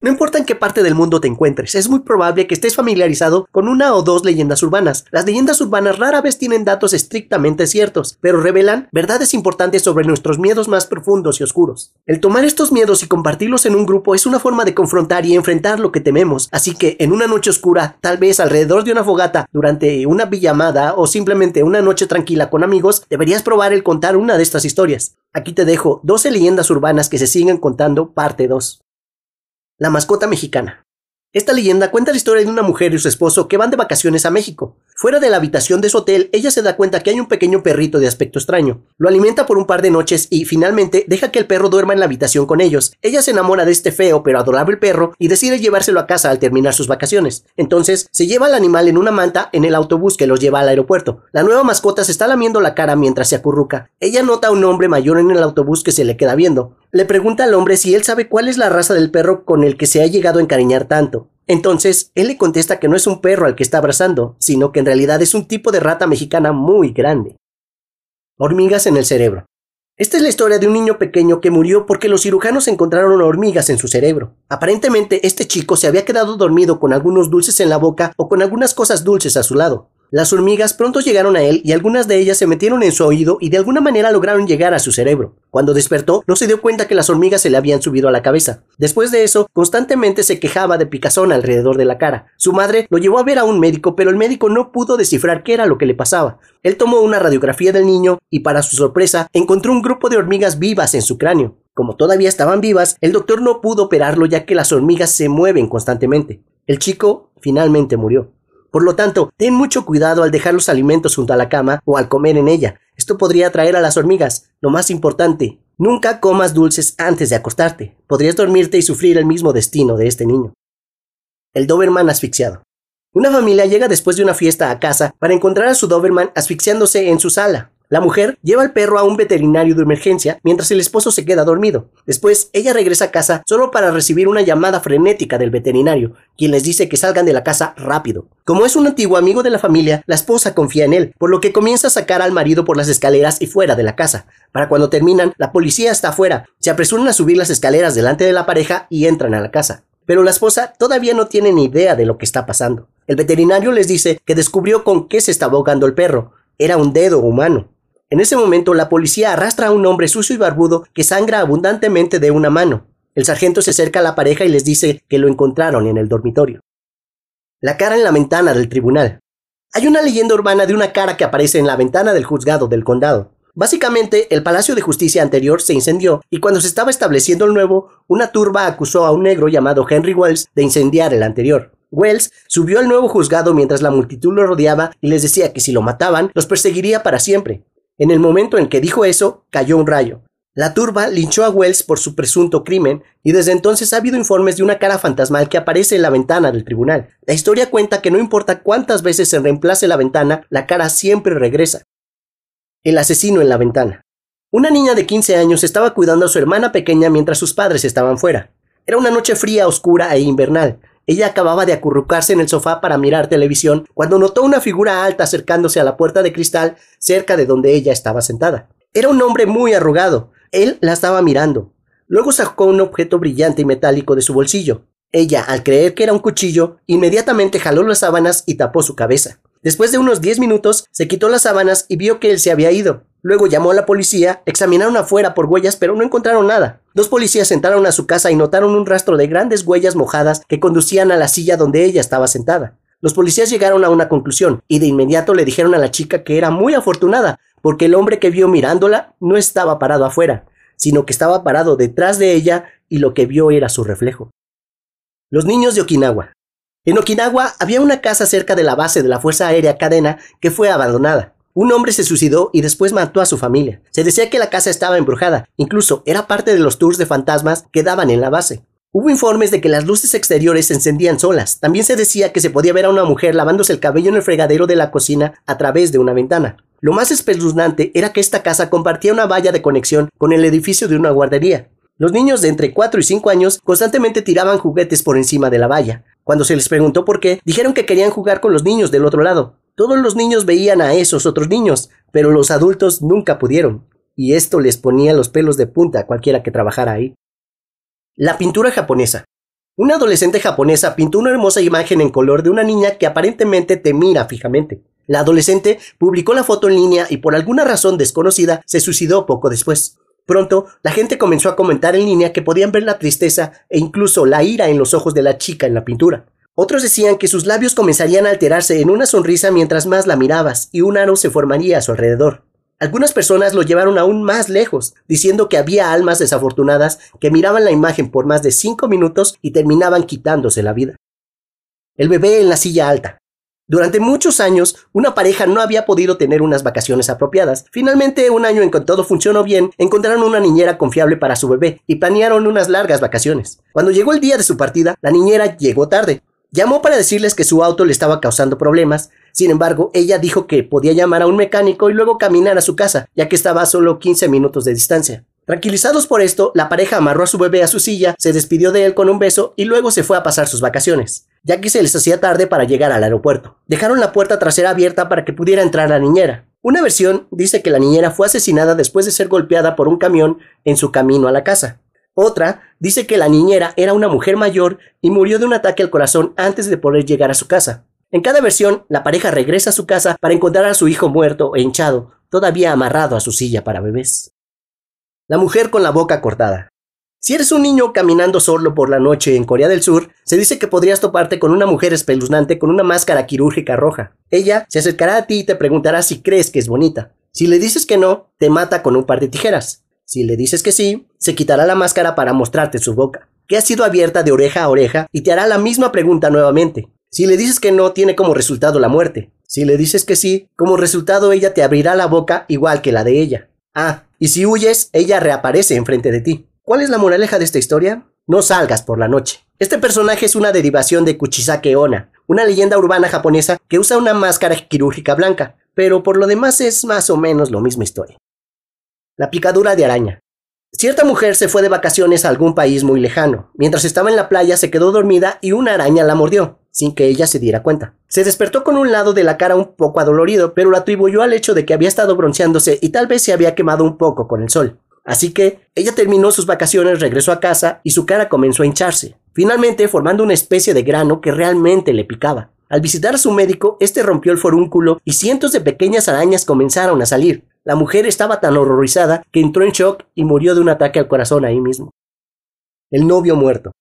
No importa en qué parte del mundo te encuentres, es muy probable que estés familiarizado con una o dos leyendas urbanas. Las leyendas urbanas rara vez tienen datos estrictamente ciertos, pero revelan verdades importantes sobre nuestros miedos más profundos y oscuros. El tomar estos miedos y compartirlos en un grupo es una forma de confrontar y enfrentar lo que tememos, así que en una noche oscura, tal vez alrededor de una fogata, durante una pillamada o simplemente una noche tranquila con amigos, deberías probar el contar una de estas historias. Aquí te dejo 12 leyendas urbanas que se siguen contando parte 2. La mascota mexicana. Esta leyenda cuenta la historia de una mujer y su esposo que van de vacaciones a México. Fuera de la habitación de su hotel, ella se da cuenta que hay un pequeño perrito de aspecto extraño. Lo alimenta por un par de noches y finalmente deja que el perro duerma en la habitación con ellos. Ella se enamora de este feo pero adorable perro y decide llevárselo a casa al terminar sus vacaciones. Entonces, se lleva al animal en una manta en el autobús que los lleva al aeropuerto. La nueva mascota se está lamiendo la cara mientras se acurruca. Ella nota a un hombre mayor en el autobús que se le queda viendo. Le pregunta al hombre si él sabe cuál es la raza del perro con el que se ha llegado a encariñar tanto. Entonces, él le contesta que no es un perro al que está abrazando, sino que en realidad es un tipo de rata mexicana muy grande. Hormigas en el cerebro. Esta es la historia de un niño pequeño que murió porque los cirujanos encontraron hormigas en su cerebro. Aparentemente, este chico se había quedado dormido con algunos dulces en la boca o con algunas cosas dulces a su lado. Las hormigas pronto llegaron a él y algunas de ellas se metieron en su oído y de alguna manera lograron llegar a su cerebro. Cuando despertó, no se dio cuenta que las hormigas se le habían subido a la cabeza. Después de eso, constantemente se quejaba de picazón alrededor de la cara. Su madre lo llevó a ver a un médico, pero el médico no pudo descifrar qué era lo que le pasaba. Él tomó una radiografía del niño y, para su sorpresa, encontró un grupo de hormigas vivas en su cráneo. Como todavía estaban vivas, el doctor no pudo operarlo ya que las hormigas se mueven constantemente. El chico finalmente murió. Por lo tanto, ten mucho cuidado al dejar los alimentos junto a la cama o al comer en ella. Esto podría atraer a las hormigas. Lo más importante, nunca comas dulces antes de acostarte. Podrías dormirte y sufrir el mismo destino de este niño. El Doberman asfixiado. Una familia llega después de una fiesta a casa para encontrar a su Doberman asfixiándose en su sala. La mujer lleva al perro a un veterinario de emergencia mientras el esposo se queda dormido. Después, ella regresa a casa solo para recibir una llamada frenética del veterinario, quien les dice que salgan de la casa rápido. Como es un antiguo amigo de la familia, la esposa confía en él, por lo que comienza a sacar al marido por las escaleras y fuera de la casa. Para cuando terminan, la policía está afuera, se apresuran a subir las escaleras delante de la pareja y entran a la casa. Pero la esposa todavía no tiene ni idea de lo que está pasando. El veterinario les dice que descubrió con qué se estaba ahogando el perro. Era un dedo humano. En ese momento, la policía arrastra a un hombre sucio y barbudo que sangra abundantemente de una mano. El sargento se acerca a la pareja y les dice que lo encontraron en el dormitorio. La cara en la ventana del tribunal. Hay una leyenda urbana de una cara que aparece en la ventana del juzgado del condado. Básicamente, el Palacio de Justicia anterior se incendió y cuando se estaba estableciendo el nuevo, una turba acusó a un negro llamado Henry Wells de incendiar el anterior. Wells subió al nuevo juzgado mientras la multitud lo rodeaba y les decía que si lo mataban, los perseguiría para siempre. En el momento en que dijo eso, cayó un rayo. La turba linchó a Wells por su presunto crimen y desde entonces ha habido informes de una cara fantasmal que aparece en la ventana del tribunal. La historia cuenta que no importa cuántas veces se reemplace la ventana, la cara siempre regresa. El asesino en la ventana. Una niña de 15 años estaba cuidando a su hermana pequeña mientras sus padres estaban fuera. Era una noche fría, oscura e invernal. Ella acababa de acurrucarse en el sofá para mirar televisión cuando notó una figura alta acercándose a la puerta de cristal cerca de donde ella estaba sentada. Era un hombre muy arrugado. Él la estaba mirando. Luego sacó un objeto brillante y metálico de su bolsillo. Ella, al creer que era un cuchillo, inmediatamente jaló las sábanas y tapó su cabeza. Después de unos diez minutos, se quitó las sábanas y vio que él se había ido. Luego llamó a la policía, examinaron afuera por huellas, pero no encontraron nada. Dos policías entraron a su casa y notaron un rastro de grandes huellas mojadas que conducían a la silla donde ella estaba sentada. Los policías llegaron a una conclusión y de inmediato le dijeron a la chica que era muy afortunada, porque el hombre que vio mirándola no estaba parado afuera, sino que estaba parado detrás de ella y lo que vio era su reflejo. Los niños de Okinawa. En Okinawa había una casa cerca de la base de la Fuerza Aérea Cadena que fue abandonada. Un hombre se suicidó y después mató a su familia. Se decía que la casa estaba embrujada, incluso era parte de los tours de fantasmas que daban en la base. Hubo informes de que las luces exteriores se encendían solas. También se decía que se podía ver a una mujer lavándose el cabello en el fregadero de la cocina a través de una ventana. Lo más espeluznante era que esta casa compartía una valla de conexión con el edificio de una guardería. Los niños de entre 4 y 5 años constantemente tiraban juguetes por encima de la valla. Cuando se les preguntó por qué, dijeron que querían jugar con los niños del otro lado. Todos los niños veían a esos otros niños, pero los adultos nunca pudieron, y esto les ponía los pelos de punta a cualquiera que trabajara ahí. La pintura japonesa. Una adolescente japonesa pintó una hermosa imagen en color de una niña que aparentemente te mira fijamente. La adolescente publicó la foto en línea y por alguna razón desconocida se suicidó poco después. Pronto, la gente comenzó a comentar en línea que podían ver la tristeza e incluso la ira en los ojos de la chica en la pintura. Otros decían que sus labios comenzarían a alterarse en una sonrisa mientras más la mirabas y un aro se formaría a su alrededor. Algunas personas lo llevaron aún más lejos, diciendo que había almas desafortunadas que miraban la imagen por más de cinco minutos y terminaban quitándose la vida. El bebé en la silla alta. Durante muchos años, una pareja no había podido tener unas vacaciones apropiadas. Finalmente, un año en que todo funcionó bien, encontraron una niñera confiable para su bebé y planearon unas largas vacaciones. Cuando llegó el día de su partida, la niñera llegó tarde. Llamó para decirles que su auto le estaba causando problemas. Sin embargo, ella dijo que podía llamar a un mecánico y luego caminar a su casa, ya que estaba a solo 15 minutos de distancia. Tranquilizados por esto, la pareja amarró a su bebé a su silla, se despidió de él con un beso y luego se fue a pasar sus vacaciones ya que se les hacía tarde para llegar al aeropuerto. Dejaron la puerta trasera abierta para que pudiera entrar la niñera. Una versión dice que la niñera fue asesinada después de ser golpeada por un camión en su camino a la casa. Otra dice que la niñera era una mujer mayor y murió de un ataque al corazón antes de poder llegar a su casa. En cada versión, la pareja regresa a su casa para encontrar a su hijo muerto e hinchado, todavía amarrado a su silla para bebés. La mujer con la boca cortada. Si eres un niño caminando solo por la noche en Corea del Sur, se dice que podrías toparte con una mujer espeluznante con una máscara quirúrgica roja. Ella se acercará a ti y te preguntará si crees que es bonita. Si le dices que no, te mata con un par de tijeras. Si le dices que sí, se quitará la máscara para mostrarte su boca, que ha sido abierta de oreja a oreja y te hará la misma pregunta nuevamente. Si le dices que no, tiene como resultado la muerte. Si le dices que sí, como resultado ella te abrirá la boca igual que la de ella. Ah, y si huyes, ella reaparece enfrente de ti. ¿Cuál es la moraleja de esta historia? No salgas por la noche. Este personaje es una derivación de Kuchisake Onna, una leyenda urbana japonesa que usa una máscara quirúrgica blanca, pero por lo demás es más o menos lo misma historia. La picadura de araña. Cierta mujer se fue de vacaciones a algún país muy lejano. Mientras estaba en la playa se quedó dormida y una araña la mordió, sin que ella se diera cuenta. Se despertó con un lado de la cara un poco adolorido, pero lo atribuyó al hecho de que había estado bronceándose y tal vez se había quemado un poco con el sol. Así que ella terminó sus vacaciones, regresó a casa y su cara comenzó a hincharse, finalmente formando una especie de grano que realmente le picaba. Al visitar a su médico, este rompió el forúnculo y cientos de pequeñas arañas comenzaron a salir. La mujer estaba tan horrorizada que entró en shock y murió de un ataque al corazón ahí mismo. El novio muerto.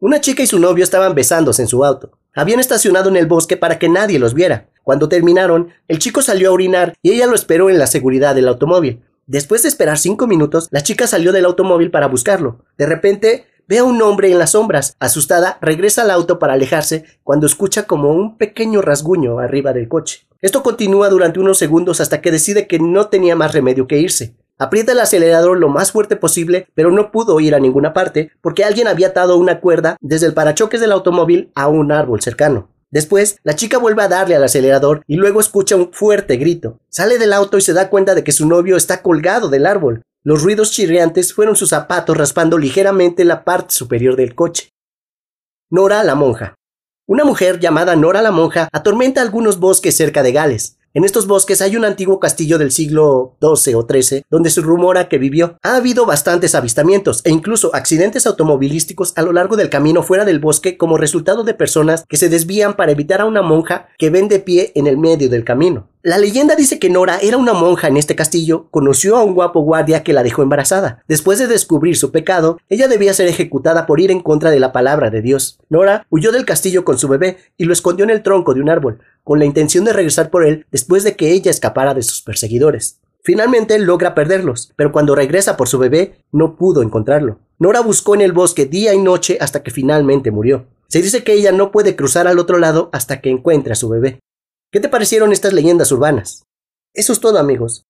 Una chica y su novio estaban besándose en su auto. Habían estacionado en el bosque para que nadie los viera. Cuando terminaron, el chico salió a orinar y ella lo esperó en la seguridad del automóvil. Después de esperar cinco minutos, la chica salió del automóvil para buscarlo. De repente, ve a un hombre en las sombras. Asustada, regresa al auto para alejarse cuando escucha como un pequeño rasguño arriba del coche. Esto continúa durante unos segundos hasta que decide que no tenía más remedio que irse. Aprieta el acelerador lo más fuerte posible, pero no pudo ir a ninguna parte porque alguien había atado una cuerda desde el parachoques del automóvil a un árbol cercano. Después, la chica vuelve a darle al acelerador y luego escucha un fuerte grito. Sale del auto y se da cuenta de que su novio está colgado del árbol. Los ruidos chirriantes fueron sus zapatos raspando ligeramente la parte superior del coche. Nora la monja. Una mujer llamada Nora la monja atormenta algunos bosques cerca de Gales. En estos bosques hay un antiguo castillo del siglo XII o XIII donde se rumora que vivió. Ha habido bastantes avistamientos e incluso accidentes automovilísticos a lo largo del camino fuera del bosque como resultado de personas que se desvían para evitar a una monja que ven de pie en el medio del camino. La leyenda dice que Nora era una monja en este castillo, conoció a un guapo guardia que la dejó embarazada. Después de descubrir su pecado, ella debía ser ejecutada por ir en contra de la palabra de Dios. Nora huyó del castillo con su bebé y lo escondió en el tronco de un árbol, con la intención de regresar por él después de que ella escapara de sus perseguidores. Finalmente logra perderlos, pero cuando regresa por su bebé no pudo encontrarlo. Nora buscó en el bosque día y noche hasta que finalmente murió. Se dice que ella no puede cruzar al otro lado hasta que encuentre a su bebé. ¿Qué te parecieron estas leyendas urbanas? Eso es todo amigos.